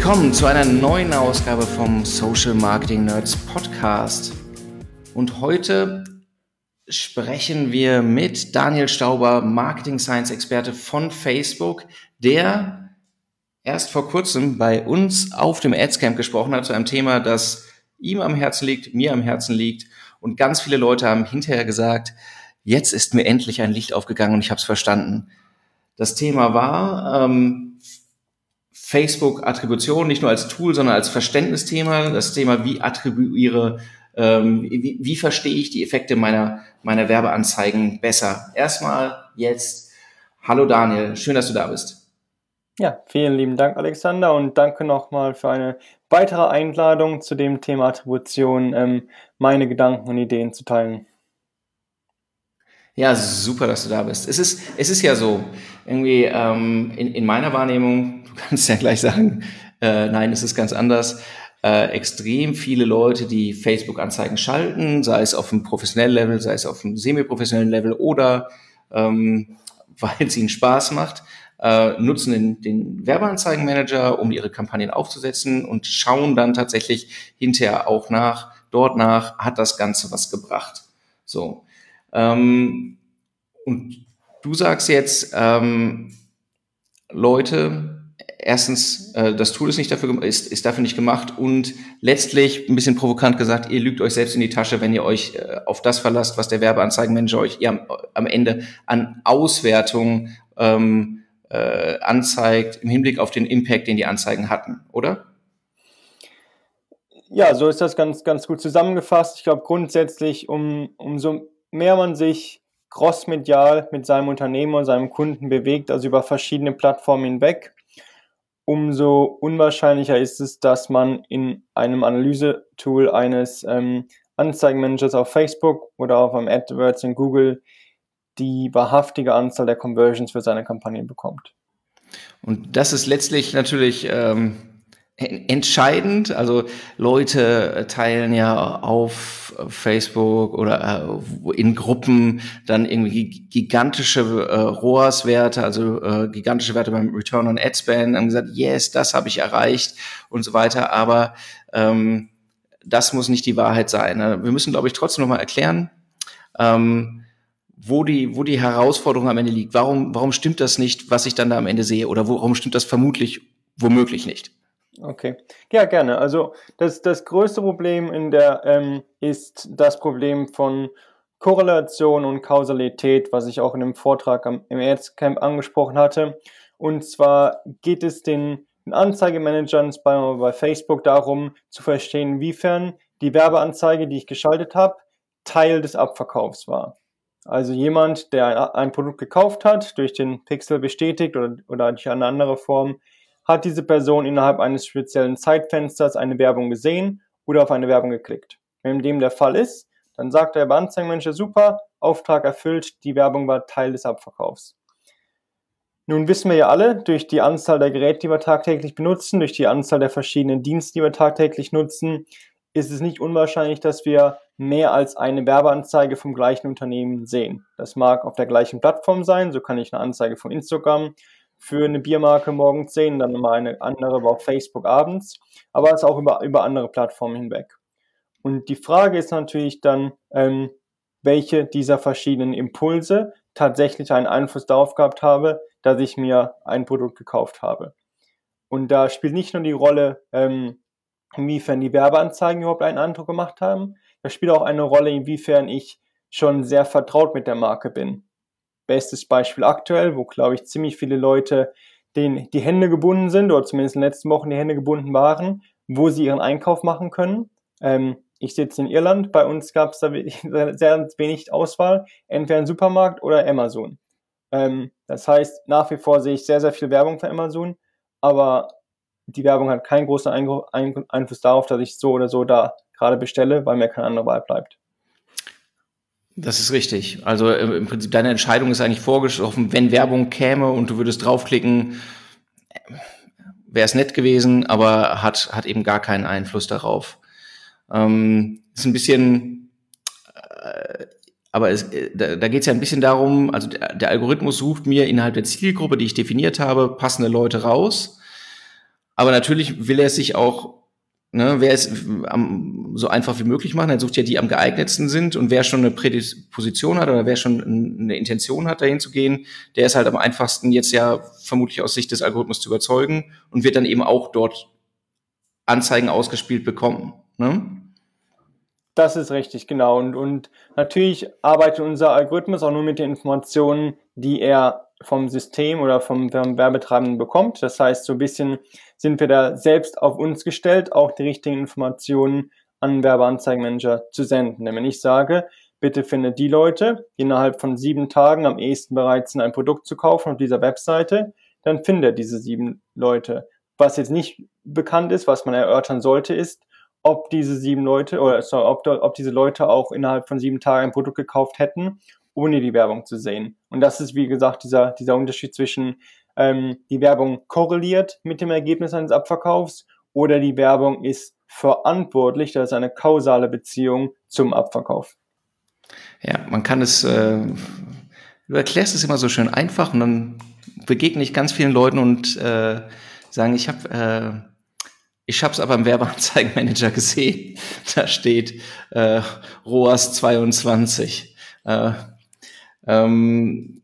Willkommen zu einer neuen Ausgabe vom Social Marketing Nerds Podcast. Und heute sprechen wir mit Daniel Stauber, Marketing Science Experte von Facebook, der erst vor kurzem bei uns auf dem Adscamp gesprochen hat zu einem Thema, das ihm am Herzen liegt, mir am Herzen liegt. Und ganz viele Leute haben hinterher gesagt, jetzt ist mir endlich ein Licht aufgegangen und ich habe es verstanden. Das Thema war ähm, Facebook-Attribution, nicht nur als Tool, sondern als Verständnisthema. Das Thema, wie attribuiere, ähm, wie, wie verstehe ich die Effekte meiner, meiner Werbeanzeigen besser. Erstmal jetzt, hallo Daniel, schön, dass du da bist. Ja, vielen lieben Dank, Alexander, und danke nochmal für eine weitere Einladung zu dem Thema Attribution, ähm, meine Gedanken und Ideen zu teilen. Ja, super, dass du da bist. Es ist, es ist ja so, irgendwie ähm, in, in meiner Wahrnehmung, du kannst ja gleich sagen, äh, nein, es ist ganz anders, äh, extrem viele Leute, die Facebook-Anzeigen schalten, sei es auf einem professionellen Level, sei es auf einem semi-professionellen Level oder ähm, weil es ihnen Spaß macht, äh, nutzen den, den Werbeanzeigenmanager, um ihre Kampagnen aufzusetzen und schauen dann tatsächlich hinterher auch nach, dort nach, hat das Ganze was gebracht. So. Ähm, und du sagst jetzt, ähm, Leute, erstens, äh, das Tool ist nicht dafür ist, ist dafür nicht gemacht und letztlich ein bisschen provokant gesagt, ihr lügt euch selbst in die Tasche, wenn ihr euch äh, auf das verlasst, was der Werbeanzeigenmanager euch am, am Ende an Auswertung ähm, äh, anzeigt im Hinblick auf den Impact, den die Anzeigen hatten, oder? Ja, so ist das ganz, ganz gut zusammengefasst. Ich glaube grundsätzlich, um, umso mehr man sich crossmedial mit seinem Unternehmen und seinem Kunden bewegt, also über verschiedene Plattformen hinweg, umso unwahrscheinlicher ist es, dass man in einem Analysetool eines ähm, Anzeigenmanagers auf Facebook oder auf einem AdWords in Google die wahrhaftige Anzahl der Conversions für seine Kampagnen bekommt. Und das ist letztlich natürlich ähm, entscheidend. Also Leute teilen ja auf Facebook oder äh, in Gruppen dann irgendwie gigantische äh, ROAS-Werte, also äh, gigantische Werte beim Return on Ad Spend, haben gesagt, yes, das habe ich erreicht und so weiter. Aber ähm, das muss nicht die Wahrheit sein. Wir müssen, glaube ich, trotzdem nochmal erklären, ähm, wo die, wo die Herausforderung am Ende liegt. Warum, warum stimmt das nicht, was ich dann da am Ende sehe? Oder warum stimmt das vermutlich, womöglich nicht? Okay, ja, gerne. Also das, das größte Problem in der ähm, ist das Problem von Korrelation und Kausalität, was ich auch in dem Vortrag am, im Ads-Camp angesprochen hatte. Und zwar geht es den, den Anzeigemanagern bei, bei Facebook darum zu verstehen, inwiefern die Werbeanzeige, die ich geschaltet habe, Teil des Abverkaufs war. Also jemand, der ein Produkt gekauft hat, durch den Pixel bestätigt oder, oder durch eine andere Form, hat diese Person innerhalb eines speziellen Zeitfensters eine Werbung gesehen oder auf eine Werbung geklickt. Wenn dem der Fall ist, dann sagt der Anzeigenmanager, super, Auftrag erfüllt, die Werbung war Teil des Abverkaufs. Nun wissen wir ja alle, durch die Anzahl der Geräte, die wir tagtäglich benutzen, durch die Anzahl der verschiedenen Dienste, die wir tagtäglich nutzen, ist es nicht unwahrscheinlich, dass wir mehr als eine Werbeanzeige vom gleichen Unternehmen sehen. Das mag auf der gleichen Plattform sein, so kann ich eine Anzeige von Instagram für eine Biermarke morgens sehen, dann mal eine andere auf Facebook abends, aber es auch über, über andere Plattformen hinweg. Und die Frage ist natürlich dann, ähm, welche dieser verschiedenen Impulse tatsächlich einen Einfluss darauf gehabt habe, dass ich mir ein Produkt gekauft habe. Und da spielt nicht nur die Rolle, ähm, inwiefern die Werbeanzeigen überhaupt einen Eindruck gemacht haben, da spielt auch eine Rolle, inwiefern ich schon sehr vertraut mit der Marke bin. Bestes Beispiel aktuell, wo, glaube ich, ziemlich viele Leute denen die Hände gebunden sind, oder zumindest in den letzten Wochen die Hände gebunden waren, wo sie ihren Einkauf machen können. Ähm, ich sitze in Irland, bei uns gab es da sehr wenig Auswahl, entweder ein Supermarkt oder Amazon. Ähm, das heißt, nach wie vor sehe ich sehr, sehr viel Werbung für Amazon, aber die Werbung hat keinen großen Einfluss darauf, dass ich so oder so da gerade bestelle, weil mir keine andere Wahl bleibt. Das ist richtig. Also äh, im Prinzip deine Entscheidung ist eigentlich vorgeschrieben, wenn Werbung käme und du würdest draufklicken, wäre es nett gewesen, aber hat, hat eben gar keinen Einfluss darauf. Ähm, ist ein bisschen, äh, aber es, äh, da, da geht es ja ein bisschen darum, also der, der Algorithmus sucht mir innerhalb der Zielgruppe, die ich definiert habe, passende Leute raus aber natürlich will er sich auch ne, wer es am, so einfach wie möglich machen. Er sucht ja die, die am geeignetsten sind und wer schon eine Prädisposition hat oder wer schon eine Intention hat, dahin zu gehen, der ist halt am einfachsten jetzt ja vermutlich aus Sicht des Algorithmus zu überzeugen und wird dann eben auch dort Anzeigen ausgespielt bekommen. Ne? Das ist richtig, genau. Und, und natürlich arbeitet unser Algorithmus auch nur mit den Informationen, die er vom System oder vom, Werbetreibenden bekommt. Das heißt, so ein bisschen sind wir da selbst auf uns gestellt, auch die richtigen Informationen an Werbeanzeigenmanager zu senden. Denn wenn ich sage, bitte finde die Leute, die innerhalb von sieben Tagen am ehesten bereit sind, ein Produkt zu kaufen auf dieser Webseite, dann finde diese sieben Leute. Was jetzt nicht bekannt ist, was man erörtern sollte, ist, ob diese sieben Leute oder sorry, ob, ob diese Leute auch innerhalb von sieben Tagen ein Produkt gekauft hätten, ohne die Werbung zu sehen. Und das ist, wie gesagt, dieser, dieser Unterschied zwischen ähm, die Werbung korreliert mit dem Ergebnis eines Abverkaufs oder die Werbung ist verantwortlich, das ist eine kausale Beziehung zum Abverkauf. Ja, man kann es, äh, du erklärst es immer so schön einfach und dann begegne ich ganz vielen Leuten und äh, sagen, ich habe äh, ich habe es aber im Werbeanzeigenmanager gesehen. Da steht äh, ROAS 22. Äh, ähm,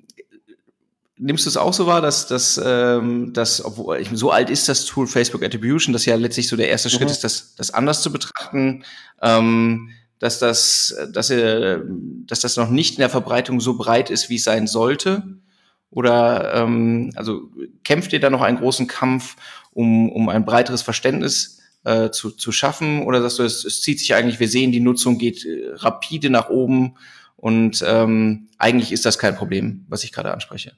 nimmst du es auch so wahr, dass, dass, ähm, dass obwohl ich, so alt ist das Tool Facebook Attribution, dass ja letztlich so der erste Schritt mhm. ist, das, das anders zu betrachten, ähm, dass das, dass, er, dass das noch nicht in der Verbreitung so breit ist, wie es sein sollte? Oder ähm, also kämpft ihr da noch einen großen Kampf, um, um ein breiteres Verständnis äh, zu, zu schaffen? Oder sagst du, es, es zieht sich eigentlich, wir sehen, die Nutzung geht äh, rapide nach oben und ähm, eigentlich ist das kein Problem, was ich gerade anspreche.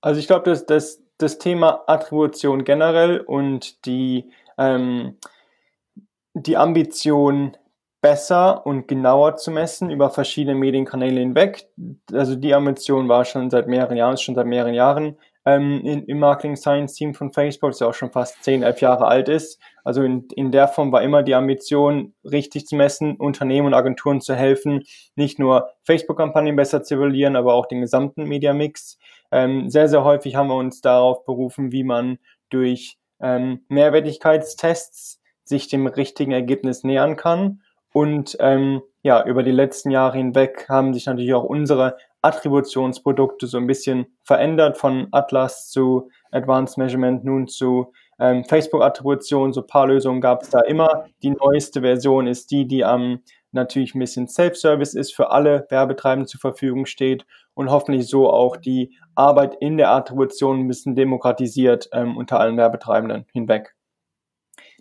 Also ich glaube, dass das, das Thema Attribution generell und die, ähm, die Ambition, besser und genauer zu messen über verschiedene Medienkanäle hinweg. Also die Ambition war schon seit mehreren Jahren, schon seit mehreren Jahren ähm, in, im Marketing Science Team von Facebook, das ja auch schon fast zehn, elf Jahre alt ist. Also in, in der Form war immer die Ambition, richtig zu messen, Unternehmen und Agenturen zu helfen, nicht nur Facebook-Kampagnen besser zu evaluieren, aber auch den gesamten Media-Mix. Ähm, sehr, sehr häufig haben wir uns darauf berufen, wie man durch ähm, Mehrwertigkeitstests sich dem richtigen Ergebnis nähern kann. Und ähm, ja, über die letzten Jahre hinweg haben sich natürlich auch unsere Attributionsprodukte so ein bisschen verändert von Atlas zu Advanced Measurement nun zu ähm, Facebook-Attribution. So paar Lösungen gab es da immer. Die neueste Version ist die, die am natürlich ein bisschen Self-Service ist, für alle Werbetreibenden zur Verfügung steht und hoffentlich so auch die Arbeit in der Attribution ein bisschen demokratisiert ähm, unter allen Werbetreibenden hinweg.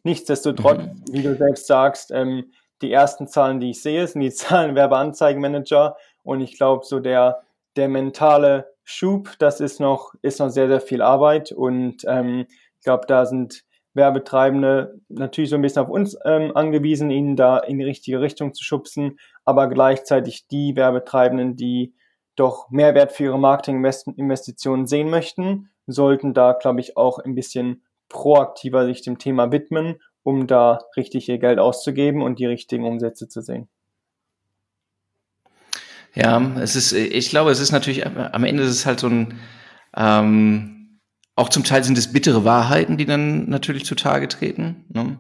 Nichtsdestotrotz, mhm. wie du selbst sagst, ähm, die ersten Zahlen, die ich sehe, sind die Zahlen Werbeanzeigenmanager und ich glaube, so der, der mentale Schub, das ist noch, ist noch sehr, sehr viel Arbeit. Und ähm, ich glaube, da sind Werbetreibende natürlich so ein bisschen auf uns ähm, angewiesen, ihnen da in die richtige Richtung zu schubsen, aber gleichzeitig die Werbetreibenden, die doch Mehrwert für ihre Marketinginvestitionen sehen möchten, sollten da, glaube ich, auch ein bisschen proaktiver sich dem Thema widmen, um da richtig ihr Geld auszugeben und die richtigen Umsätze zu sehen. Ja, es ist, ich glaube, es ist natürlich, am Ende ist es halt so ein, ähm, auch zum Teil sind es bittere Wahrheiten, die dann natürlich zutage treten. Ne?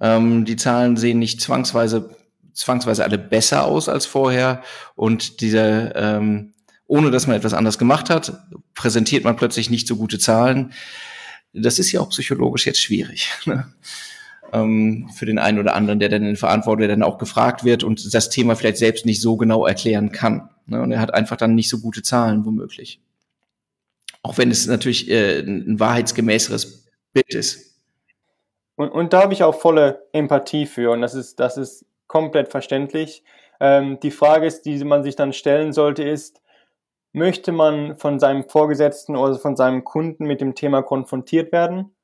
Ähm, die Zahlen sehen nicht zwangsweise, zwangsweise alle besser aus als vorher und diese, ähm, ohne dass man etwas anders gemacht hat, präsentiert man plötzlich nicht so gute Zahlen. Das ist ja auch psychologisch jetzt schwierig. Ne? Ähm, für den einen oder anderen, der dann in Verantwortung, der dann auch gefragt wird und das Thema vielleicht selbst nicht so genau erklären kann. Ne? Und er hat einfach dann nicht so gute Zahlen womöglich. Auch wenn es natürlich äh, ein wahrheitsgemäßeres Bild ist. Und, und da habe ich auch volle Empathie für und das ist, das ist komplett verständlich. Ähm, die Frage ist, die man sich dann stellen sollte, ist, möchte man von seinem Vorgesetzten oder von seinem Kunden mit dem Thema konfrontiert werden?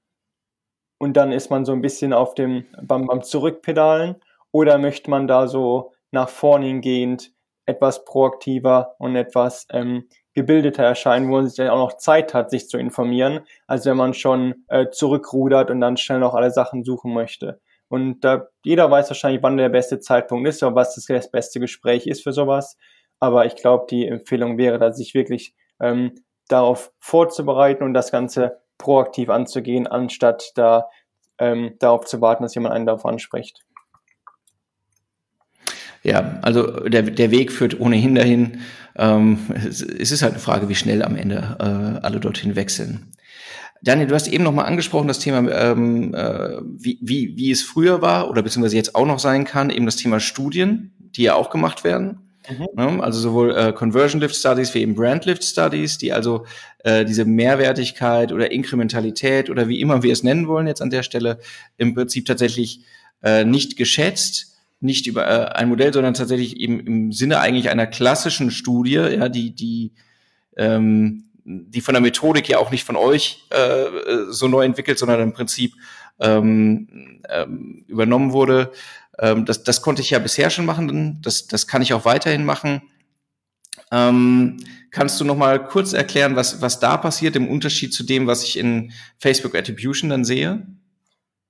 Und dann ist man so ein bisschen auf dem, beim, beim Zurückpedalen oder möchte man da so nach vorne hingehend etwas proaktiver und etwas ähm, gebildeter erscheinen, wo man sich dann auch noch Zeit hat, sich zu informieren, als wenn man schon äh, zurückrudert und dann schnell noch alle Sachen suchen möchte. Und da jeder weiß wahrscheinlich, wann der beste Zeitpunkt ist oder was das beste Gespräch ist für sowas. Aber ich glaube, die Empfehlung wäre, da sich wirklich ähm, darauf vorzubereiten und das Ganze proaktiv anzugehen, anstatt da ähm, darauf zu warten, dass jemand einen darauf anspricht. Ja, also der, der Weg führt ohnehin dahin. Ähm, es, ist halt eine Frage, wie schnell am Ende äh, alle dorthin wechseln. Daniel, du hast eben nochmal angesprochen, das Thema, ähm, äh, wie, wie, wie es früher war oder beziehungsweise jetzt auch noch sein kann, eben das Thema Studien, die ja auch gemacht werden. Mhm. Ne? Also sowohl äh, Conversion Lift Studies wie eben Brand Lift Studies, die also äh, diese Mehrwertigkeit oder Inkrementalität oder wie immer wir es nennen wollen jetzt an der Stelle im Prinzip tatsächlich äh, nicht geschätzt, nicht über äh, ein Modell, sondern tatsächlich eben im Sinne eigentlich einer klassischen Studie, ja, die die ähm, die von der Methodik ja auch nicht von euch äh, so neu entwickelt, sondern im Prinzip ähm, ähm, übernommen wurde. Ähm, das, das konnte ich ja bisher schon machen, das, das kann ich auch weiterhin machen. Ähm, kannst du noch mal kurz erklären, was, was da passiert im Unterschied zu dem, was ich in Facebook Attribution dann sehe?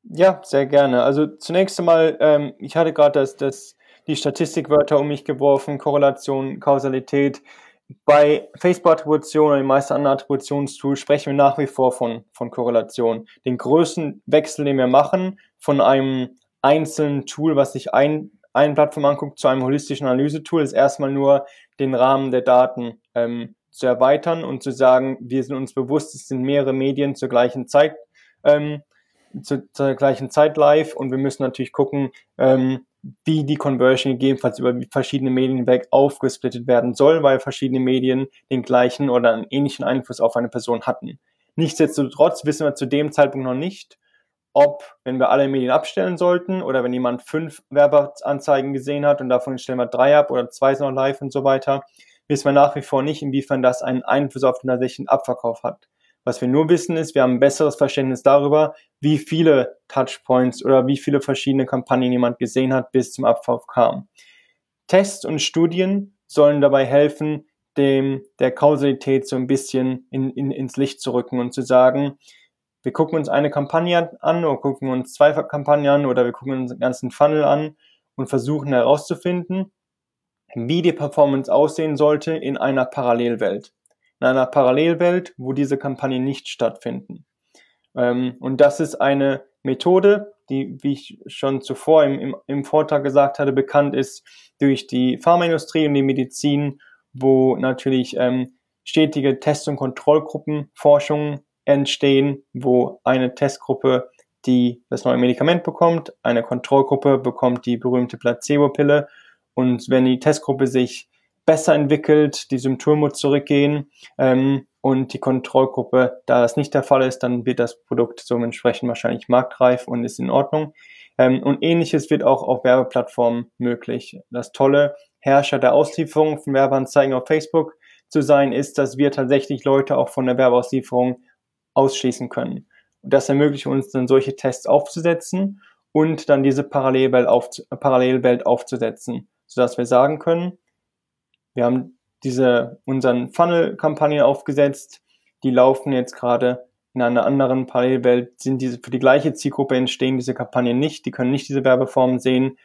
Ja, sehr gerne. Also zunächst einmal, ähm, ich hatte gerade das, das, die Statistikwörter um mich geworfen, Korrelation, Kausalität. Bei Facebook-Attribution oder den meisten anderen Attributionstools sprechen wir nach wie vor von, von Korrelation. Den größten Wechsel, den wir machen, von einem einzelnen Tool, was sich ein, eine Plattform anguckt, zu einem holistischen Analysetool, ist erstmal nur den Rahmen der Daten ähm, zu erweitern und zu sagen, wir sind uns bewusst, es sind mehrere Medien zur gleichen Zeit, ähm, zu, zur gleichen Zeit live und wir müssen natürlich gucken, ähm, wie die Conversion gegebenenfalls über verschiedene Medien hinweg aufgesplittet werden soll, weil verschiedene Medien den gleichen oder einen ähnlichen Einfluss auf eine Person hatten. Nichtsdestotrotz wissen wir zu dem Zeitpunkt noch nicht, ob, wenn wir alle Medien abstellen sollten oder wenn jemand fünf Werbeanzeigen gesehen hat und davon stellen wir drei ab oder zwei sind noch live und so weiter, wissen wir nach wie vor nicht, inwiefern das einen Einfluss auf den tatsächlichen Abverkauf hat. Was wir nur wissen ist, wir haben ein besseres Verständnis darüber, wie viele Touchpoints oder wie viele verschiedene Kampagnen jemand gesehen hat, bis zum Abverkauf kam. Tests und Studien sollen dabei helfen, dem, der Kausalität so ein bisschen in, in, ins Licht zu rücken und zu sagen, wir gucken uns eine Kampagne an oder gucken uns zwei Kampagnen an oder wir gucken uns den ganzen Funnel an und versuchen herauszufinden, wie die Performance aussehen sollte in einer Parallelwelt in einer Parallelwelt, wo diese Kampagnen nicht stattfinden. Ähm, und das ist eine Methode, die, wie ich schon zuvor im, im, im Vortrag gesagt hatte, bekannt ist durch die Pharmaindustrie und die Medizin, wo natürlich ähm, stetige Test- und Kontrollgruppenforschungen entstehen, wo eine Testgruppe die das neue Medikament bekommt, eine Kontrollgruppe bekommt die berühmte Placebo-Pille und wenn die Testgruppe sich besser entwickelt, die Symptome zurückgehen ähm, und die Kontrollgruppe, da das nicht der Fall ist, dann wird das Produkt so entsprechend wahrscheinlich marktreif und ist in Ordnung. Ähm, und ähnliches wird auch auf Werbeplattformen möglich. Das tolle Herrscher der Auslieferung von Werbeanzeigen auf Facebook zu sein, ist, dass wir tatsächlich Leute auch von der Werbeauslieferung ausschließen können. Und das ermöglicht uns dann solche Tests aufzusetzen und dann diese Parallelwelt, auf, Parallelwelt aufzusetzen, sodass wir sagen können, wir haben diese, unseren Funnel-Kampagnen aufgesetzt. Die laufen jetzt gerade in einer anderen Parallelwelt. Sind diese für die gleiche Zielgruppe entstehen diese Kampagnen nicht. Die können nicht diese Werbeformen sehen.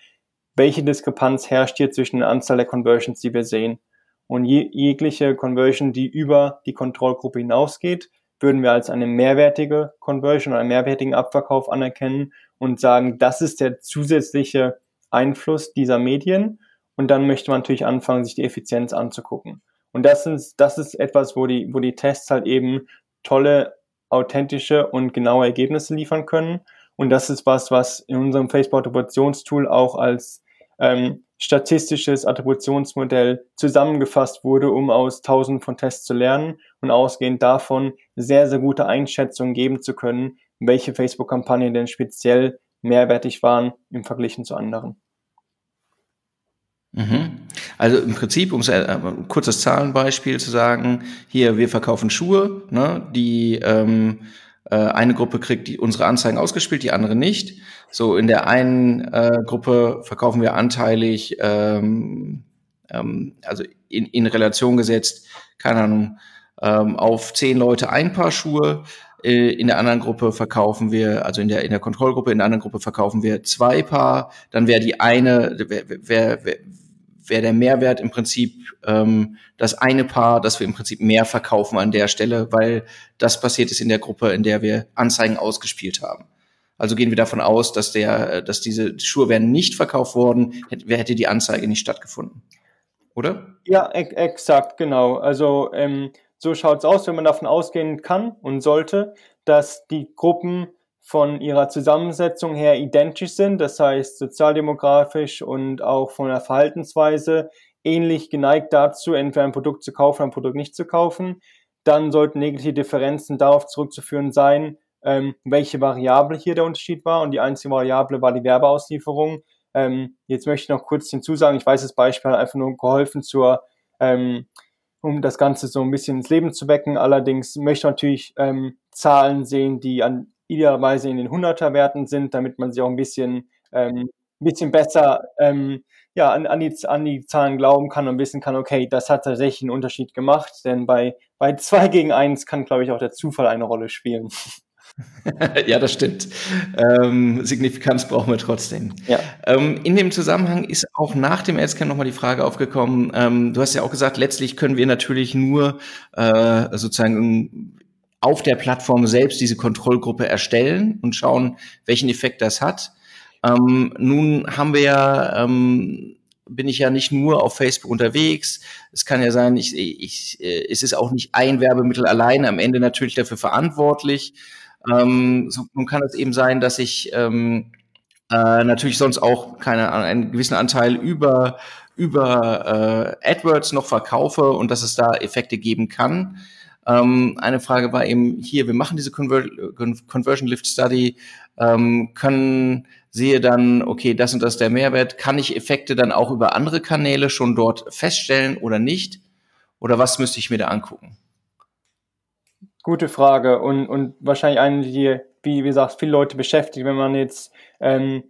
Welche Diskrepanz herrscht hier zwischen der Anzahl der Conversions, die wir sehen? Und je, jegliche Conversion, die über die Kontrollgruppe hinausgeht, würden wir als eine mehrwertige Conversion einen mehrwertigen Abverkauf anerkennen und sagen, das ist der zusätzliche Einfluss dieser Medien und dann möchte man natürlich anfangen, sich die Effizienz anzugucken. Und das ist, das ist etwas, wo die, wo die Tests halt eben tolle, authentische und genaue Ergebnisse liefern können. Und das ist was, was in unserem Facebook-Attributionstool auch als ähm, statistisches Attributionsmodell zusammengefasst wurde, um aus tausend von Tests zu lernen und ausgehend davon sehr, sehr gute Einschätzungen geben zu können, welche Facebook-Kampagnen denn speziell mehrwertig waren im Vergleich zu anderen. Mhm. Also im Prinzip, um äh, ein kurzes Zahlenbeispiel zu sagen, hier, wir verkaufen Schuhe, ne, die ähm, äh, eine Gruppe kriegt die, unsere Anzeigen ausgespielt, die andere nicht. So, in der einen äh, Gruppe verkaufen wir anteilig, ähm, ähm, also in, in Relation gesetzt, keine Ahnung, ähm, auf zehn Leute ein Paar Schuhe. Äh, in der anderen Gruppe verkaufen wir, also in der, in der Kontrollgruppe, in der anderen Gruppe verkaufen wir zwei Paar. Dann wäre die eine, wär, wär, wär, wäre der Mehrwert im Prinzip ähm, das eine Paar, dass wir im Prinzip mehr verkaufen an der Stelle, weil das passiert ist in der Gruppe, in der wir Anzeigen ausgespielt haben. Also gehen wir davon aus, dass der, dass diese Schuhe wären nicht verkauft worden, hätte, hätte die Anzeige nicht stattgefunden. Oder? Ja, exakt, genau. Also ähm, so schaut es aus, wenn man davon ausgehen kann und sollte, dass die Gruppen von ihrer Zusammensetzung her identisch sind, das heißt sozialdemografisch und auch von der Verhaltensweise ähnlich geneigt dazu, entweder ein Produkt zu kaufen, ein Produkt nicht zu kaufen, dann sollten negative Differenzen darauf zurückzuführen sein, ähm, welche Variable hier der Unterschied war. Und die einzige Variable war die Werbeauslieferung. Ähm, jetzt möchte ich noch kurz hinzusagen, ich weiß, das Beispiel hat einfach nur geholfen zur, ähm, um das Ganze so ein bisschen ins Leben zu wecken. Allerdings möchte ich natürlich ähm, Zahlen sehen, die an idealerweise in den 100er Werten sind, damit man sich auch ein bisschen, ähm, ein bisschen besser ähm, ja, an, an, die, an die Zahlen glauben kann und wissen kann, okay, das hat tatsächlich einen Unterschied gemacht, denn bei, bei zwei gegen eins kann, glaube ich, auch der Zufall eine Rolle spielen. ja, das stimmt. Ähm, Signifikanz brauchen wir trotzdem. Ja. Ähm, in dem Zusammenhang ist auch nach dem Adscan nochmal die Frage aufgekommen. Ähm, du hast ja auch gesagt, letztlich können wir natürlich nur äh, sozusagen auf der Plattform selbst diese Kontrollgruppe erstellen und schauen, welchen Effekt das hat. Ähm, nun haben wir ja, ähm, bin ich ja nicht nur auf Facebook unterwegs. Es kann ja sein, ich, ich, äh, es ist auch nicht ein Werbemittel alleine am Ende natürlich dafür verantwortlich. Ähm, so, nun kann es eben sein, dass ich ähm, äh, natürlich sonst auch keine einen gewissen Anteil über über äh, AdWords noch verkaufe und dass es da Effekte geben kann. Ähm, eine Frage war eben hier, wir machen diese Conver Conversion Lift Study, ähm, können sehe dann, okay, das und das ist der Mehrwert, kann ich Effekte dann auch über andere Kanäle schon dort feststellen oder nicht? Oder was müsste ich mir da angucken? Gute Frage. Und, und wahrscheinlich eine, die, wie gesagt, viele Leute beschäftigt, wenn man jetzt ähm,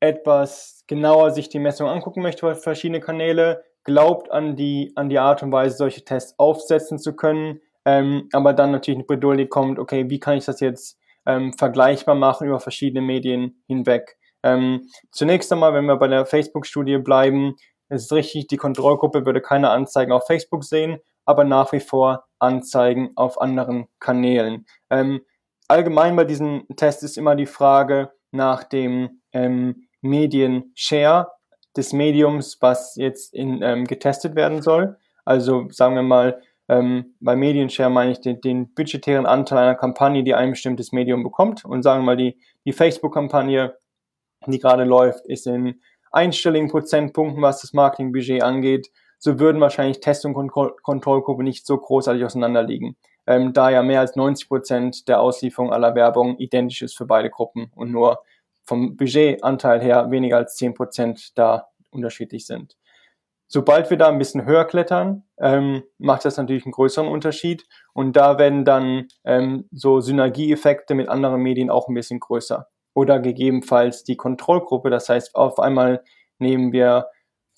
etwas genauer sich die Messung angucken möchte verschiedene Kanäle, glaubt an die, an die Art und Weise, solche Tests aufsetzen zu können, ähm, aber dann natürlich eine Bredouille kommt, okay, wie kann ich das jetzt ähm, vergleichbar machen über verschiedene Medien hinweg? Ähm, zunächst einmal, wenn wir bei der Facebook-Studie bleiben, ist es richtig, die Kontrollgruppe würde keine Anzeigen auf Facebook sehen, aber nach wie vor Anzeigen auf anderen Kanälen. Ähm, allgemein bei diesem Test ist immer die Frage nach dem ähm, Medien-Share des Mediums, was jetzt in, ähm, getestet werden soll. Also sagen wir mal, ähm, bei Medienshare meine ich den, den budgetären Anteil einer Kampagne, die ein bestimmtes Medium bekommt. Und sagen wir mal, die, die Facebook-Kampagne, die gerade läuft, ist in einstelligen Prozentpunkten, was das Marketingbudget angeht. So würden wahrscheinlich Test- und Kontroll Kontrollgruppe nicht so großartig auseinanderliegen. Ähm, da ja mehr als 90 Prozent der Auslieferung aller Werbung identisch ist für beide Gruppen und nur vom Budgetanteil her weniger als 10 Prozent da unterschiedlich sind. Sobald wir da ein bisschen höher klettern, ähm, macht das natürlich einen größeren Unterschied. Und da werden dann ähm, so Synergieeffekte mit anderen Medien auch ein bisschen größer. Oder gegebenenfalls die Kontrollgruppe. Das heißt, auf einmal nehmen wir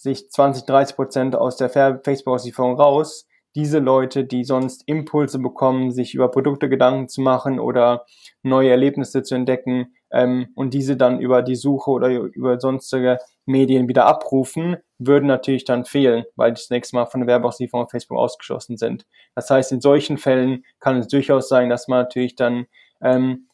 sich 20, 30 Prozent aus der Facebook-Auslieferung raus. Diese Leute, die sonst Impulse bekommen, sich über Produkte Gedanken zu machen oder neue Erlebnisse zu entdecken ähm, und diese dann über die Suche oder über sonstige Medien wieder abrufen, würden natürlich dann fehlen, weil die das nächste Mal von der Werbeauslieferung auf Facebook ausgeschlossen sind. Das heißt, in solchen Fällen kann es durchaus sein, dass man natürlich dann ähm,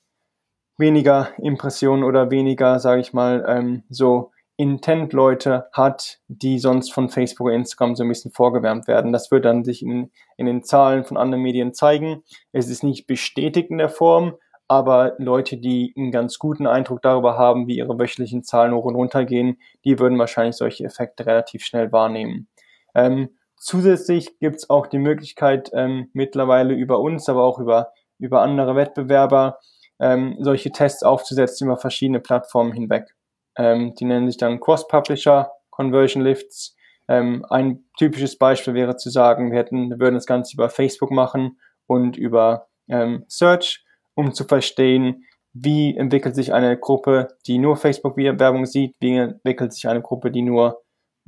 weniger Impressionen oder weniger, sage ich mal, ähm, so Intent-Leute hat, die sonst von Facebook oder Instagram so ein bisschen vorgewärmt werden. Das wird dann sich in, in den Zahlen von anderen Medien zeigen. Es ist nicht bestätigt in der Form, aber Leute, die einen ganz guten Eindruck darüber haben, wie ihre wöchentlichen Zahlen hoch und runter gehen, die würden wahrscheinlich solche Effekte relativ schnell wahrnehmen. Ähm, zusätzlich gibt es auch die Möglichkeit, ähm, mittlerweile über uns, aber auch über, über andere Wettbewerber, ähm, solche Tests aufzusetzen über verschiedene Plattformen hinweg. Ähm, die nennen sich dann Cross-Publisher Conversion Lifts. Ähm, ein typisches Beispiel wäre zu sagen, wir hätten, wir würden das Ganze über Facebook machen und über ähm, Search um zu verstehen, wie entwickelt sich eine Gruppe, die nur Facebook-Werbung sieht, wie entwickelt sich eine Gruppe, die nur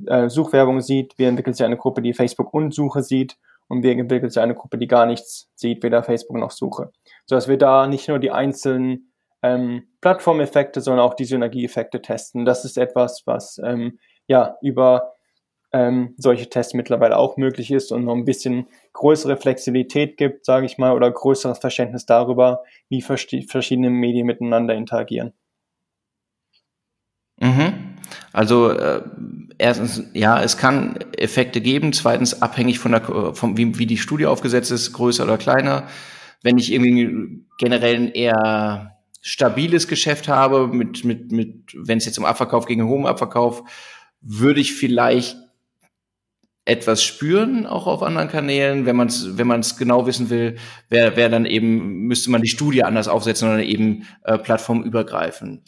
äh, Suchwerbung sieht, wie entwickelt sich eine Gruppe, die Facebook und Suche sieht und wie entwickelt sich eine Gruppe, die gar nichts sieht, weder Facebook noch Suche. Sodass wir da nicht nur die einzelnen ähm, Plattformeffekte, sondern auch die Synergieeffekte testen. Das ist etwas, was ähm, ja über ähm, solche Tests mittlerweile auch möglich ist und noch ein bisschen größere Flexibilität gibt, sage ich mal, oder größeres Verständnis darüber, wie verschiedene Medien miteinander interagieren. Mhm. Also äh, erstens, ja, es kann Effekte geben. Zweitens, abhängig von der, von wie, wie die Studie aufgesetzt ist, größer oder kleiner. Wenn ich irgendwie generell eher stabiles Geschäft habe, mit, mit, mit, wenn es jetzt um Abverkauf gegen hohen Abverkauf, würde ich vielleicht etwas spüren, auch auf anderen Kanälen. Wenn man es wenn man's genau wissen will, wäre wär dann eben, müsste man die Studie anders aufsetzen oder eben äh, plattformübergreifend.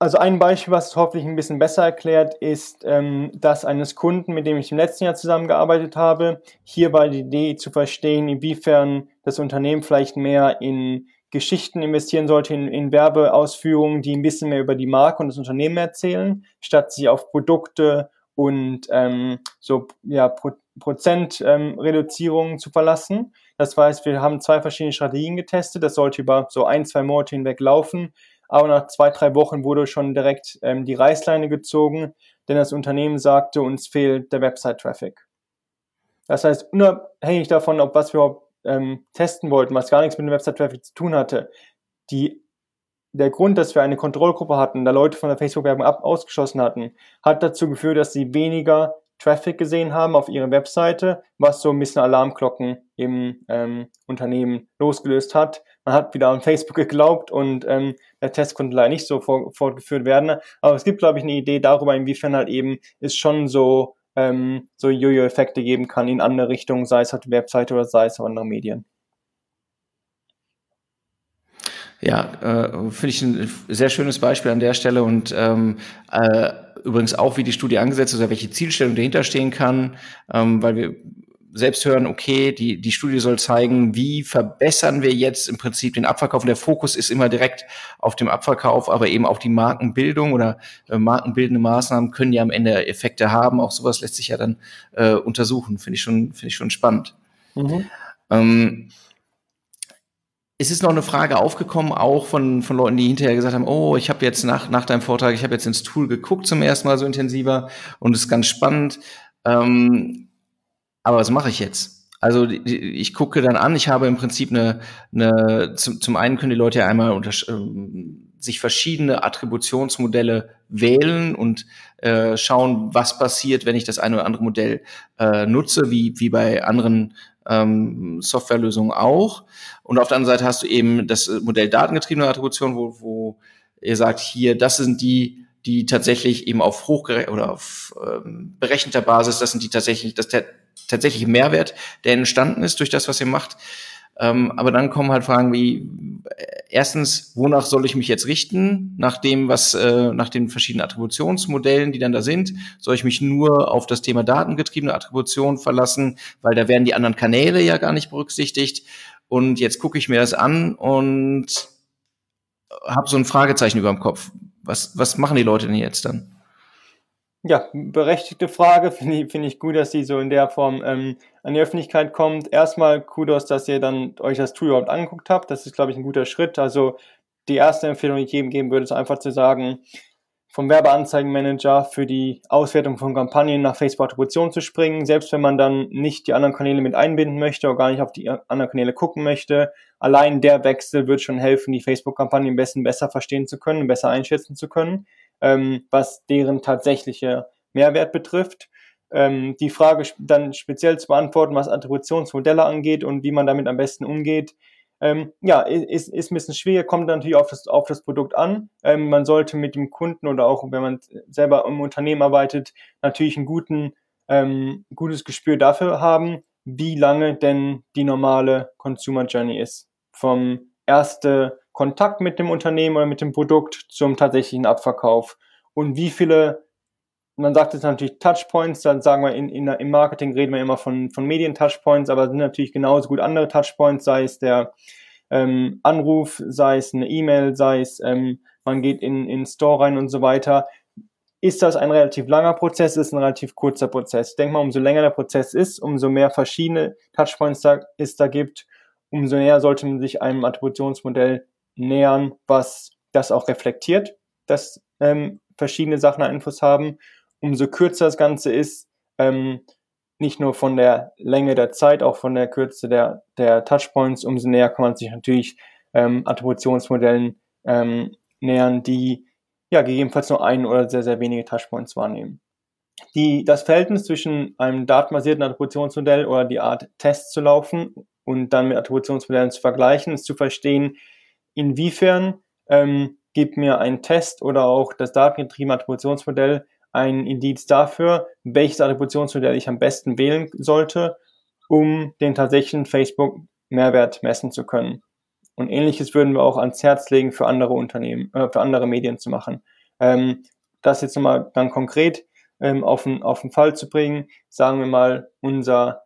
Also ein Beispiel, was hoffentlich ein bisschen besser erklärt, ist ähm, das eines Kunden, mit dem ich im letzten Jahr zusammengearbeitet habe. Hier war die Idee zu verstehen, inwiefern das Unternehmen vielleicht mehr in Geschichten investieren sollte, in, in Werbeausführungen, die ein bisschen mehr über die Marke und das Unternehmen erzählen, statt sich auf Produkte und ähm, so ja, Pro Prozentreduzierungen ähm, zu verlassen. Das heißt, wir haben zwei verschiedene Strategien getestet. Das sollte über so ein, zwei Monate hinweg laufen aber nach zwei, drei Wochen wurde schon direkt ähm, die Reißleine gezogen, denn das Unternehmen sagte, uns fehlt der Website-Traffic. Das heißt, unabhängig davon, ob was wir ähm, testen wollten, was gar nichts mit dem Website-Traffic zu tun hatte, die, der Grund, dass wir eine Kontrollgruppe hatten, da Leute von der Facebook-Werbung ausgeschlossen hatten, hat dazu geführt, dass sie weniger Traffic gesehen haben auf ihre Webseite, was so ein bisschen Alarmglocken im ähm, Unternehmen losgelöst hat. Man hat wieder an Facebook geglaubt und ähm, der Test konnte leider nicht so fortgeführt werden. Aber es gibt, glaube ich, eine Idee darüber, inwiefern halt eben es schon so ähm, so Jojo-Effekte geben kann in andere Richtungen, sei es auf der Webseite oder sei es auf andere Medien. Ja, äh, finde ich ein sehr schönes Beispiel an der Stelle und ähm, äh, übrigens auch, wie die Studie angesetzt ist oder welche Zielstellung dahinter stehen kann, ähm, weil wir selbst hören, okay, die, die Studie soll zeigen, wie verbessern wir jetzt im Prinzip den Abverkauf. Und der Fokus ist immer direkt auf dem Abverkauf, aber eben auch die Markenbildung oder äh, markenbildende Maßnahmen können ja am Ende Effekte haben. Auch sowas lässt sich ja dann äh, untersuchen. Finde ich schon, finde ich schon spannend. Mhm. Ähm, es ist noch eine Frage aufgekommen, auch von, von Leuten, die hinterher gesagt haben, oh, ich habe jetzt nach, nach deinem Vortrag, ich habe jetzt ins Tool geguckt zum ersten Mal so intensiver und es ist ganz spannend. Ähm, aber was mache ich jetzt? Also ich gucke dann an, ich habe im Prinzip eine, eine zum, zum einen können die Leute ja einmal unter, ähm, sich verschiedene Attributionsmodelle wählen und äh, schauen, was passiert, wenn ich das eine oder andere Modell äh, nutze, wie, wie bei anderen ähm, Softwarelösungen auch. Und auf der anderen Seite hast du eben das Modell datengetriebene Attribution, wo, wo ihr sagt, hier, das sind die, die tatsächlich eben auf hochgerechnet oder auf ähm, berechneter Basis, das sind die tatsächlich, das der tatsächliche Mehrwert, der entstanden ist durch das, was ihr macht. Ähm, aber dann kommen halt Fragen wie, äh, erstens, wonach soll ich mich jetzt richten? Nach dem, was, äh, nach den verschiedenen Attributionsmodellen, die dann da sind, soll ich mich nur auf das Thema datengetriebene Attribution verlassen, weil da werden die anderen Kanäle ja gar nicht berücksichtigt. Und jetzt gucke ich mir das an und habe so ein Fragezeichen über dem Kopf. Was, was machen die Leute denn jetzt dann? Ja, berechtigte Frage. Finde ich, finde ich gut, dass die so in der Form ähm, an die Öffentlichkeit kommt. Erstmal Kudos, dass ihr dann euch das Tool überhaupt angeguckt habt. Das ist, glaube ich, ein guter Schritt. Also die erste Empfehlung, die ich jedem geben würde, ist einfach zu sagen, vom Werbeanzeigenmanager für die Auswertung von Kampagnen nach Facebook-Attribution zu springen, selbst wenn man dann nicht die anderen Kanäle mit einbinden möchte oder gar nicht auf die anderen Kanäle gucken möchte. Allein der Wechsel wird schon helfen, die Facebook-Kampagnen besser, besser verstehen zu können, besser einschätzen zu können ähm, was deren tatsächliche Mehrwert betrifft. Ähm, die Frage dann speziell zu beantworten, was Attributionsmodelle angeht und wie man damit am besten umgeht, ähm, ja, ist, ist ein bisschen schwierig, kommt natürlich auf das, auf das Produkt an. Ähm, man sollte mit dem Kunden oder auch wenn man selber im Unternehmen arbeitet, natürlich ein guten, ähm, gutes Gespür dafür haben, wie lange denn die normale Consumer Journey ist. Vom erste Kontakt mit dem Unternehmen oder mit dem Produkt zum tatsächlichen Abverkauf. Und wie viele, man sagt jetzt natürlich Touchpoints, dann sagen wir in, in, im Marketing reden wir immer von, von Medien-Touchpoints, aber es sind natürlich genauso gut andere Touchpoints, sei es der ähm, Anruf, sei es eine E-Mail, sei es ähm, man geht in, in Store rein und so weiter. Ist das ein relativ langer Prozess, ist ein relativ kurzer Prozess. Ich denke mal, umso länger der Prozess ist, umso mehr verschiedene Touchpoints da, es da gibt, umso näher sollte man sich einem Attributionsmodell nähern, was das auch reflektiert, dass ähm, verschiedene Sachen Einfluss haben. Umso kürzer das Ganze ist, ähm, nicht nur von der Länge der Zeit, auch von der Kürze der, der Touchpoints, umso näher kann man sich natürlich ähm, Attributionsmodellen ähm, nähern, die ja gegebenenfalls nur ein oder sehr, sehr wenige Touchpoints wahrnehmen. Die, das Verhältnis zwischen einem datenbasierten Attributionsmodell oder die Art Tests zu laufen und dann mit Attributionsmodellen zu vergleichen, ist zu verstehen, inwiefern ähm, gibt mir ein Test oder auch das datengetriebene Attributionsmodell ein Indiz dafür, welches Attributionsmodell ich am besten wählen sollte, um den tatsächlichen Facebook-Mehrwert messen zu können. Und ähnliches würden wir auch ans Herz legen für andere Unternehmen, äh, für andere Medien zu machen. Ähm, das jetzt nochmal dann konkret ähm, auf, den, auf den Fall zu bringen, sagen wir mal, unser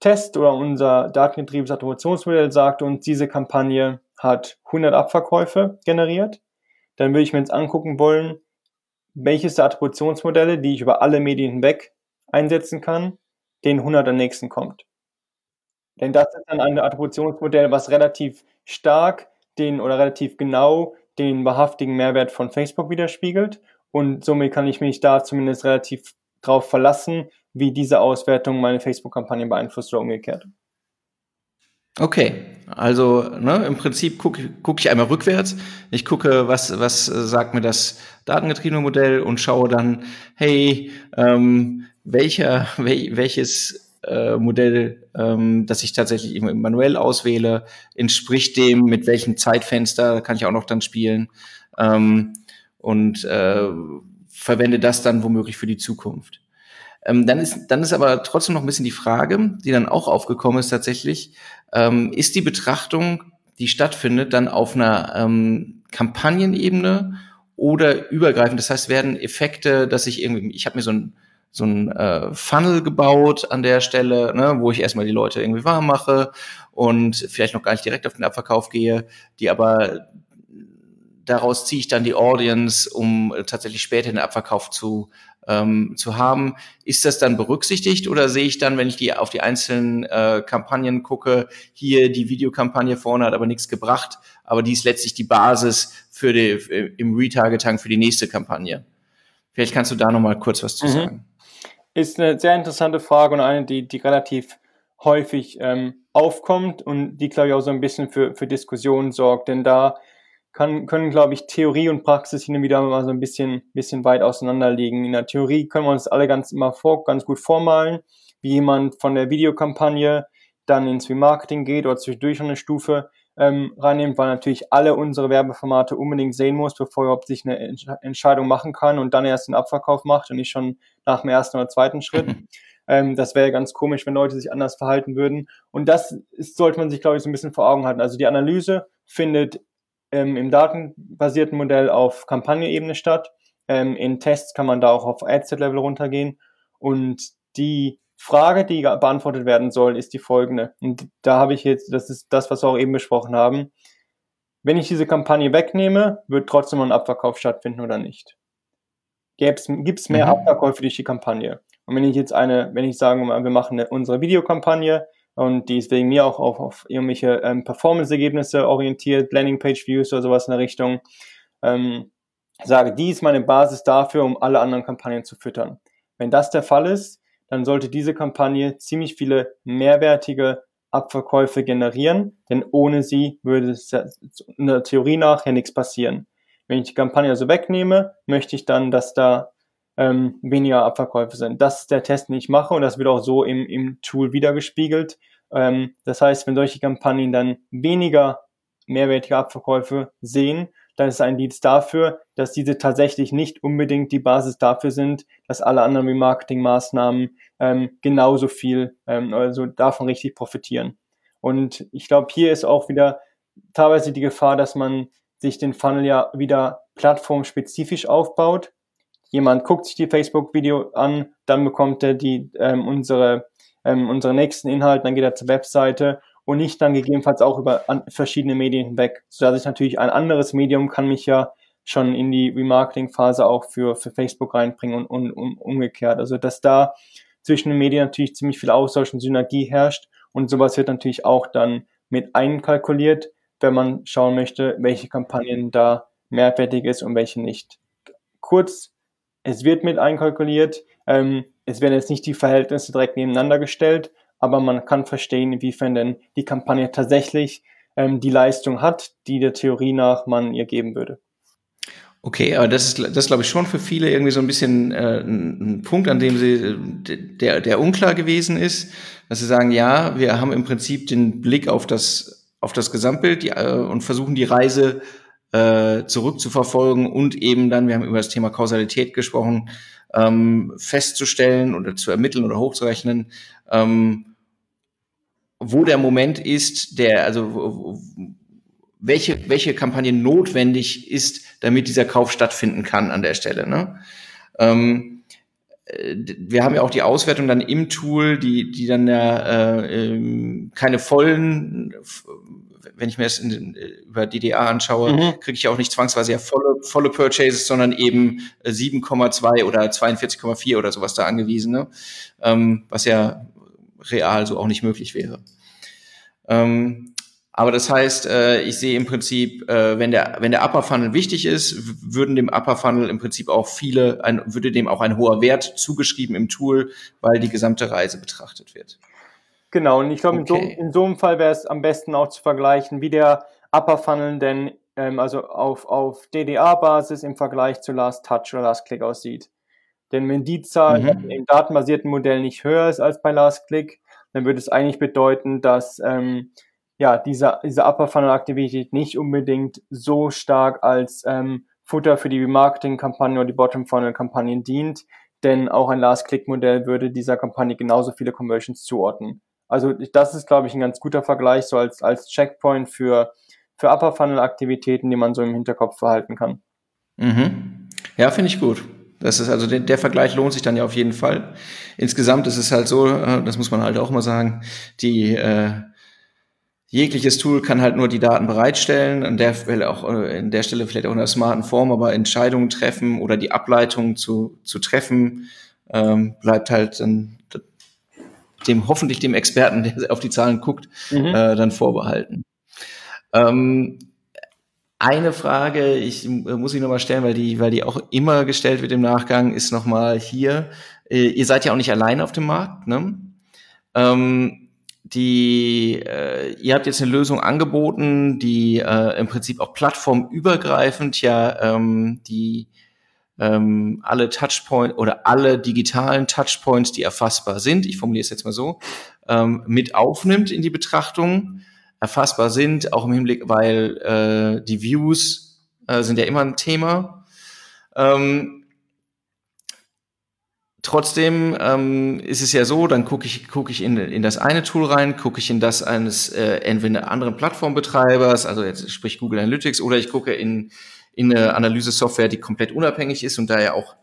Test oder unser datengetriebenes Attributionsmodell sagt uns, diese Kampagne hat 100 Abverkäufe generiert. Dann würde ich mir jetzt angucken wollen, welches der Attributionsmodelle, die ich über alle Medien hinweg einsetzen kann, den 100 am nächsten kommt. Denn das ist dann ein Attributionsmodell, was relativ stark den oder relativ genau den wahrhaftigen Mehrwert von Facebook widerspiegelt. Und somit kann ich mich da zumindest relativ drauf verlassen, wie diese Auswertung meine Facebook-Kampagne beeinflusst oder umgekehrt. Okay, also ne, im Prinzip gucke guck ich einmal rückwärts. Ich gucke, was, was sagt mir das datengetriebene Modell und schaue dann, hey, ähm, welcher, wel, welches äh, Modell, ähm, das ich tatsächlich manuell auswähle, entspricht dem, mit welchem Zeitfenster kann ich auch noch dann spielen ähm, und äh, verwende das dann womöglich für die Zukunft. Ähm, dann, ist, dann ist aber trotzdem noch ein bisschen die Frage, die dann auch aufgekommen ist tatsächlich, ähm, ist die Betrachtung, die stattfindet, dann auf einer ähm, Kampagnenebene oder übergreifend? Das heißt, werden Effekte, dass ich irgendwie, ich habe mir so ein so ein äh, Funnel gebaut an der Stelle, ne, wo ich erstmal die Leute irgendwie warm mache und vielleicht noch gar nicht direkt auf den Abverkauf gehe, die aber daraus ziehe ich dann die Audience, um tatsächlich später den Abverkauf zu ähm, zu haben. Ist das dann berücksichtigt oder sehe ich dann, wenn ich die auf die einzelnen äh, Kampagnen gucke, hier die Videokampagne vorne hat aber nichts gebracht, aber die ist letztlich die Basis für die, äh, im Retargeting für die nächste Kampagne. Vielleicht kannst du da noch mal kurz was zu mhm. sagen. Ist eine sehr interessante Frage und eine, die, die relativ häufig ähm, aufkommt und die, glaube ich, auch so ein bisschen für, für Diskussionen sorgt. Denn da kann, können, glaube ich, Theorie und Praxis hin und wieder mal so ein bisschen, bisschen weit auseinander liegen. In der Theorie können wir uns alle ganz immer vor, ganz gut vormalen, wie jemand von der Videokampagne dann ins Remarketing geht oder zwischendurch eine Stufe ähm, reinnimmt, weil natürlich alle unsere Werbeformate unbedingt sehen muss, bevor er überhaupt sich eine Entsch Entscheidung machen kann und dann erst den Abverkauf macht und nicht schon nach dem ersten oder zweiten Schritt. Ähm, das wäre ganz komisch, wenn Leute sich anders verhalten würden. Und das ist, sollte man sich, glaube ich, so ein bisschen vor Augen halten. Also die Analyse findet ähm, im datenbasierten Modell auf Kampagnenebene statt. Ähm, in Tests kann man da auch auf Adset-Level runtergehen. Und die Frage, die beantwortet werden soll, ist die folgende. Und da habe ich jetzt, das ist das, was wir auch eben besprochen haben. Wenn ich diese Kampagne wegnehme, wird trotzdem ein Abverkauf stattfinden oder nicht? Gibt es mehr mhm. Abverkäufe durch die Kampagne? Und wenn ich jetzt eine, wenn ich sage, wir machen eine, unsere Videokampagne, und die ist wegen mir auch auf, auf irgendwelche ähm, Performance-Ergebnisse orientiert, Landing-Page-Views oder sowas in der Richtung. Ähm, sage, die ist meine Basis dafür, um alle anderen Kampagnen zu füttern. Wenn das der Fall ist, dann sollte diese Kampagne ziemlich viele mehrwertige Abverkäufe generieren, denn ohne sie würde es in der Theorie nach ja nichts passieren. Wenn ich die Kampagne also wegnehme, möchte ich dann, dass da ähm, weniger Abverkäufe sind. Das ist der Test, den ich mache und das wird auch so im, im Tool wiedergespiegelt. Ähm, das heißt, wenn solche Kampagnen dann weniger mehrwertige Abverkäufe sehen, dann ist ein Indiz dafür, dass diese tatsächlich nicht unbedingt die Basis dafür sind, dass alle anderen Remarketing-Maßnahmen ähm, genauso viel, ähm, also davon richtig profitieren. Und ich glaube, hier ist auch wieder teilweise die Gefahr, dass man sich den Funnel ja wieder plattformspezifisch aufbaut jemand guckt sich die Facebook-Video an, dann bekommt er die, ähm, unsere, ähm, unsere nächsten Inhalte, dann geht er zur Webseite und nicht dann gegebenenfalls auch über an, verschiedene Medien hinweg, sodass ich natürlich ein anderes Medium kann mich ja schon in die Remarketing-Phase auch für, für Facebook reinbringen und, und, und umgekehrt. Also dass da zwischen den Medien natürlich ziemlich viel Austausch und Synergie herrscht und sowas wird natürlich auch dann mit einkalkuliert, wenn man schauen möchte, welche Kampagnen da mehrwertig ist und welche nicht. Kurz es wird mit einkalkuliert. Ähm, es werden jetzt nicht die Verhältnisse direkt nebeneinander gestellt, aber man kann verstehen, inwiefern denn die Kampagne tatsächlich ähm, die Leistung hat, die der Theorie nach man ihr geben würde. Okay, aber das ist, das glaube ich, schon für viele irgendwie so ein bisschen äh, ein, Punkt, an dem sie der, der unklar gewesen ist, dass sie sagen, ja, wir haben im Prinzip den Blick auf das auf das Gesamtbild die, äh, und versuchen die Reise äh, zurückzuverfolgen und eben dann, wir haben über das Thema Kausalität gesprochen, ähm, festzustellen oder zu ermitteln oder hochzurechnen, ähm, wo der Moment ist, der also welche, welche Kampagne notwendig ist, damit dieser Kauf stattfinden kann an der Stelle. Ne? Ähm, äh, wir haben ja auch die Auswertung dann im Tool, die, die dann ja äh, ähm, keine vollen, wenn ich mir das in, äh, über DDA anschaue, mhm. kriege ich ja auch nicht zwangsweise ja volle, volle Purchases, sondern eben 7,2 oder 42,4 oder sowas da angewiesen, ne? ähm, was ja real so auch nicht möglich wäre. Ähm, aber das heißt, äh, ich sehe im Prinzip, äh, wenn der wenn der Upper Funnel wichtig ist, würden dem Upper Funnel im Prinzip auch viele, ein, würde dem auch ein hoher Wert zugeschrieben im Tool, weil die gesamte Reise betrachtet wird. Genau, und ich glaube, okay. in, so, in so einem Fall wäre es am besten auch zu vergleichen, wie der Upper Funnel denn ähm, also auf, auf DDA-Basis im Vergleich zu Last Touch oder Last Click aussieht. Denn wenn die Zahl mhm. im datenbasierten Modell nicht höher ist als bei Last Click, dann würde es eigentlich bedeuten, dass ähm, ja, diese, diese Upper Funnel Aktivität nicht unbedingt so stark als ähm, Futter für die Marketing-Kampagne oder die Bottom Funnel Kampagnen dient, denn auch ein Last-Click-Modell würde dieser Kampagne genauso viele Conversions zuordnen. Also das ist, glaube ich, ein ganz guter Vergleich, so als, als Checkpoint für, für Upper Funnel Aktivitäten, die man so im Hinterkopf verhalten kann. Mhm. Ja, finde ich gut. Das ist also der, der, Vergleich lohnt sich dann ja auf jeden Fall. Insgesamt ist es halt so, äh, das muss man halt auch mal sagen, die äh, jegliches Tool kann halt nur die Daten bereitstellen, an der Stelle auch, äh, in der Stelle vielleicht auch in einer smarten Form, aber Entscheidungen treffen oder die Ableitung zu, zu treffen, ähm, bleibt halt dann dem, hoffentlich dem Experten, der auf die Zahlen guckt, mhm. äh, dann vorbehalten. Ähm, eine Frage, ich muss ich nochmal stellen, weil die, weil die auch immer gestellt wird im Nachgang, ist nochmal hier. Äh, ihr seid ja auch nicht allein auf dem Markt, ne? Ähm, die, äh, ihr habt jetzt eine Lösung angeboten, die äh, im Prinzip auch plattformübergreifend ja ähm, die ähm, alle Touchpoints oder alle digitalen Touchpoints, die erfassbar sind, ich formuliere es jetzt mal so, ähm, mit aufnimmt in die Betrachtung, erfassbar sind, auch im Hinblick, weil äh, die Views äh, sind ja immer ein Thema. Ähm, Trotzdem ähm, ist es ja so, dann gucke ich, guck ich in, in das eine Tool rein, gucke ich in das eines äh, entweder anderen Plattformbetreibers, also jetzt sprich Google Analytics, oder ich gucke in, in eine Analyse-Software, die komplett unabhängig ist und daher auch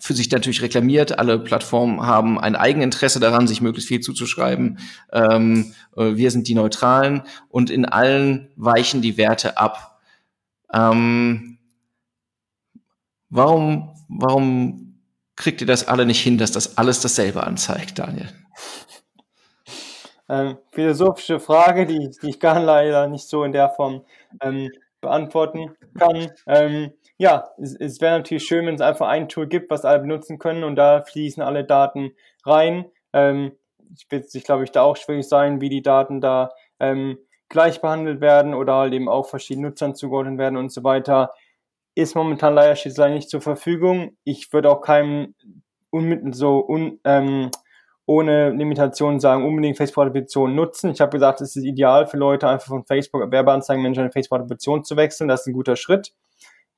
für sich natürlich reklamiert. Alle Plattformen haben ein Eigeninteresse daran, sich möglichst viel zuzuschreiben. Ähm, äh, wir sind die Neutralen und in allen weichen die Werte ab. Ähm, warum, warum kriegt ihr das alle nicht hin, dass das alles dasselbe anzeigt, Daniel? Ähm, philosophische Frage, die, die ich gar leider nicht so in der Form ähm, beantworten kann. Ähm, ja, es, es wäre natürlich schön, wenn es einfach ein Tool gibt, was alle benutzen können und da fließen alle Daten rein. Ähm, es wird sich, glaube ich, da auch schwierig sein, wie die Daten da ähm, gleich behandelt werden oder halt eben auch verschiedenen Nutzern zugeordnet werden und so weiter ist momentan leider Schießerei nicht zur Verfügung. Ich würde auch keinem so un, ähm, ohne Limitation sagen, unbedingt Facebook-Attribution nutzen. Ich habe gesagt, es ist ideal für Leute, einfach von Facebook Werbeanzeigenmanager in Facebook-Attribution zu wechseln. Das ist ein guter Schritt.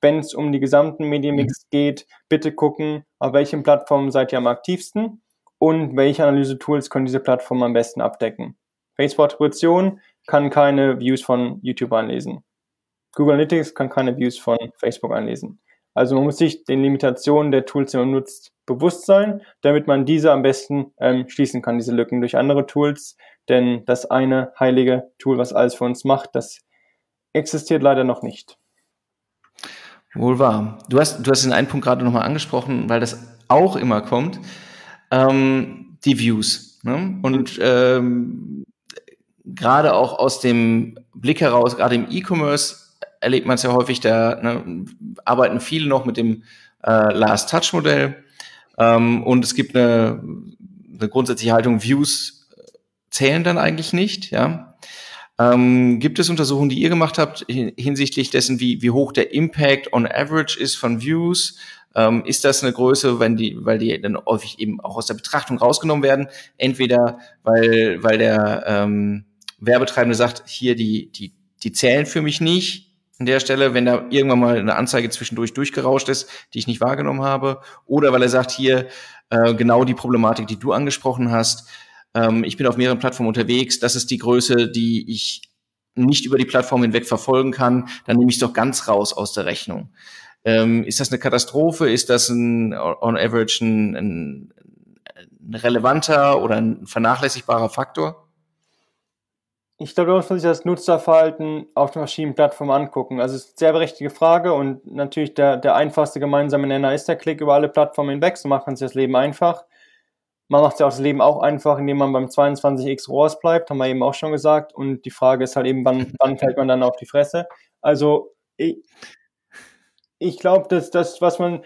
Wenn es um die gesamten Medienmix mhm. geht, bitte gucken, auf welchen Plattformen seid ihr am aktivsten und welche Analyse-Tools können diese Plattformen am besten abdecken. Facebook-Attribution kann keine Views von YouTube anlesen. Google Analytics kann keine Views von Facebook anlesen. Also man muss sich den Limitationen der Tools, die man nutzt, bewusst sein, damit man diese am besten ähm, schließen kann, diese Lücken durch andere Tools. Denn das eine heilige Tool, was alles für uns macht, das existiert leider noch nicht. Wohl wahr. Du hast, du hast den einen Punkt gerade nochmal angesprochen, weil das auch immer kommt. Ähm, die Views. Ne? Und ähm, gerade auch aus dem Blick heraus, gerade im E-Commerce, erlebt man es ja häufig, da ne, arbeiten viele noch mit dem äh, Last-Touch-Modell. Ähm, und es gibt eine, eine grundsätzliche Haltung, Views zählen dann eigentlich nicht, ja. Ähm, gibt es Untersuchungen, die ihr gemacht habt hinsichtlich dessen, wie, wie hoch der Impact on average ist von Views? Ähm, ist das eine Größe, wenn die, weil die dann häufig eben auch aus der Betrachtung rausgenommen werden? Entweder weil, weil der ähm, Werbetreibende sagt, hier die, die, die zählen für mich nicht an der Stelle, wenn da irgendwann mal eine Anzeige zwischendurch durchgerauscht ist, die ich nicht wahrgenommen habe, oder weil er sagt, hier äh, genau die Problematik, die du angesprochen hast, ähm, ich bin auf mehreren Plattformen unterwegs, das ist die Größe, die ich nicht über die Plattform hinweg verfolgen kann, dann nehme ich es doch ganz raus aus der Rechnung. Ähm, ist das eine Katastrophe? Ist das ein on average ein, ein, ein relevanter oder ein vernachlässigbarer Faktor? Ich glaube, da muss man sich das Nutzerverhalten auf den verschiedenen Plattformen angucken. Also es ist eine sehr berechtigte Frage und natürlich der, der einfachste gemeinsame Nenner ist der Klick über alle Plattformen hinweg. So macht man sich das Leben einfach. Man macht ja auch das Leben auch einfach, indem man beim 22x ROAS bleibt, haben wir eben auch schon gesagt. Und die Frage ist halt eben, wann, wann fällt man dann auf die Fresse? Also ich, ich glaube, dass das, was man,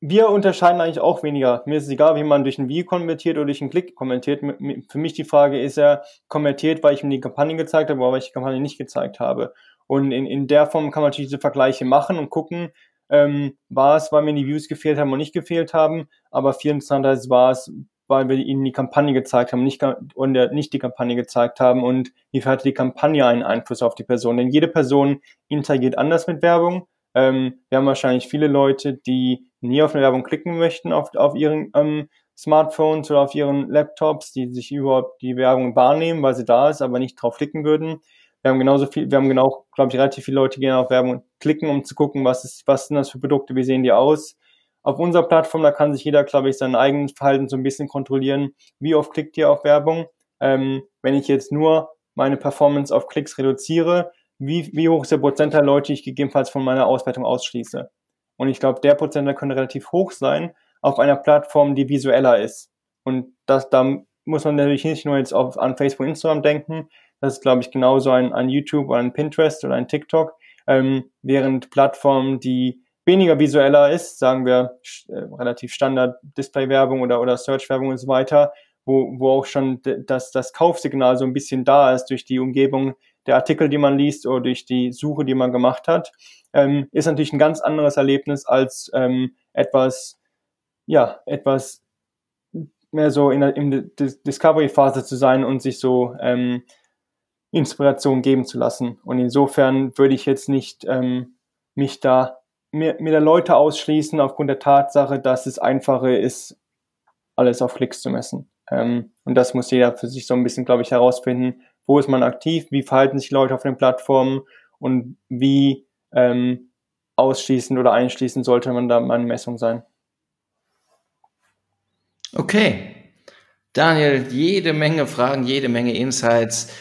wir unterscheiden eigentlich auch weniger. Mir ist es egal, wie man durch ein Video kommentiert oder durch einen Klick kommentiert. Für mich die Frage ist ja, kommentiert, weil ich mir die Kampagne gezeigt habe oder weil ich die Kampagne nicht gezeigt habe. Und in, in der Form kann man natürlich diese Vergleiche machen und gucken, ähm, war es, weil mir die Views gefehlt haben und nicht gefehlt haben, aber viel interessanter war es, weil wir ihnen die Kampagne gezeigt haben nicht, und nicht die Kampagne gezeigt haben und wie hatte die Kampagne einen Einfluss auf die Person. Denn jede Person interagiert anders mit Werbung. Ähm, wir haben wahrscheinlich viele Leute, die nie auf eine Werbung klicken möchten auf, auf ihren ähm, Smartphones oder auf ihren Laptops, die sich überhaupt die Werbung wahrnehmen, weil sie da ist, aber nicht drauf klicken würden. Wir haben genauso viel, wir haben genau, glaube ich, relativ viele Leute, die gerne auf Werbung klicken, um zu gucken, was ist, was sind das für Produkte, wie sehen die aus, auf unserer Plattform, da kann sich jeder, glaube ich, sein eigenes Verhalten so ein bisschen kontrollieren. Wie oft klickt ihr auf Werbung? Ähm, wenn ich jetzt nur meine Performance auf Klicks reduziere, wie, wie hoch ist der Prozentteil Leute, die ich gegebenenfalls von meiner Auswertung ausschließe? Und ich glaube, der Prozentteil könnte relativ hoch sein auf einer Plattform, die visueller ist. Und das, da muss man natürlich nicht nur jetzt auf, an Facebook, Instagram denken. Das ist, glaube ich, genauso ein, ein YouTube oder ein Pinterest oder ein TikTok. Ähm, während Plattformen, die weniger visueller ist, sagen wir äh, relativ Standard Display-Werbung oder, oder Search-Werbung und so weiter, wo, wo auch schon das, das Kaufsignal so ein bisschen da ist durch die Umgebung der Artikel, die man liest oder durch die Suche, die man gemacht hat, ähm, ist natürlich ein ganz anderes Erlebnis als ähm, etwas, ja, etwas mehr so in der, in der Discovery-Phase zu sein und sich so ähm, Inspiration geben zu lassen. Und insofern würde ich jetzt nicht ähm, mich da mir, mir da Leute ausschließen aufgrund der Tatsache, dass es einfacher ist, alles auf Klicks zu messen. Ähm, und das muss jeder für sich so ein bisschen, glaube ich, herausfinden. Wo ist man aktiv? Wie verhalten sich Leute auf den Plattformen? Und wie ähm, ausschließend oder einschließend sollte man da meine Messung sein? Okay. Daniel, jede Menge Fragen, jede Menge Insights.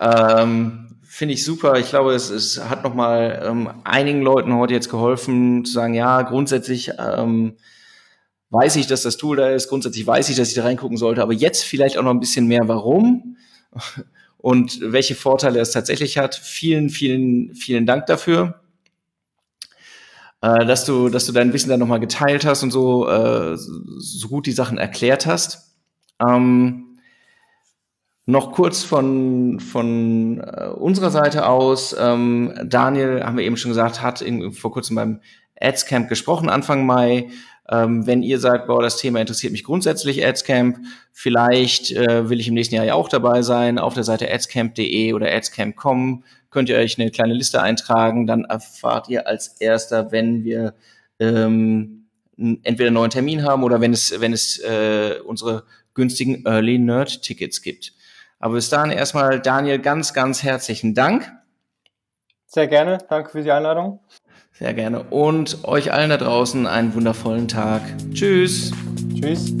Ähm, finde ich super. Ich glaube, es, es hat nochmal ähm, einigen Leuten heute jetzt geholfen, zu sagen, ja, grundsätzlich ähm, weiß ich, dass das Tool da ist, grundsätzlich weiß ich, dass ich da reingucken sollte, aber jetzt vielleicht auch noch ein bisschen mehr, warum und welche Vorteile es tatsächlich hat. Vielen, vielen, vielen Dank dafür. Äh, dass du, dass du dein Wissen dann nochmal geteilt hast und so, äh, so gut die Sachen erklärt hast. Ähm, noch kurz von, von äh, unserer Seite aus. Ähm, Daniel, haben wir eben schon gesagt, hat in, vor kurzem beim Adscamp gesprochen, Anfang Mai. Ähm, wenn ihr sagt, boah, das Thema interessiert mich grundsätzlich, Adscamp, vielleicht äh, will ich im nächsten Jahr ja auch dabei sein, auf der Seite adscamp.de oder adscamp.com könnt ihr euch eine kleine Liste eintragen, dann erfahrt ihr als erster, wenn wir ähm, entweder einen neuen Termin haben oder wenn es, wenn es äh, unsere günstigen Early Nerd Tickets gibt. Aber bis dahin erstmal, Daniel, ganz, ganz herzlichen Dank. Sehr gerne. Danke für die Einladung. Sehr gerne. Und euch allen da draußen einen wundervollen Tag. Tschüss. Tschüss.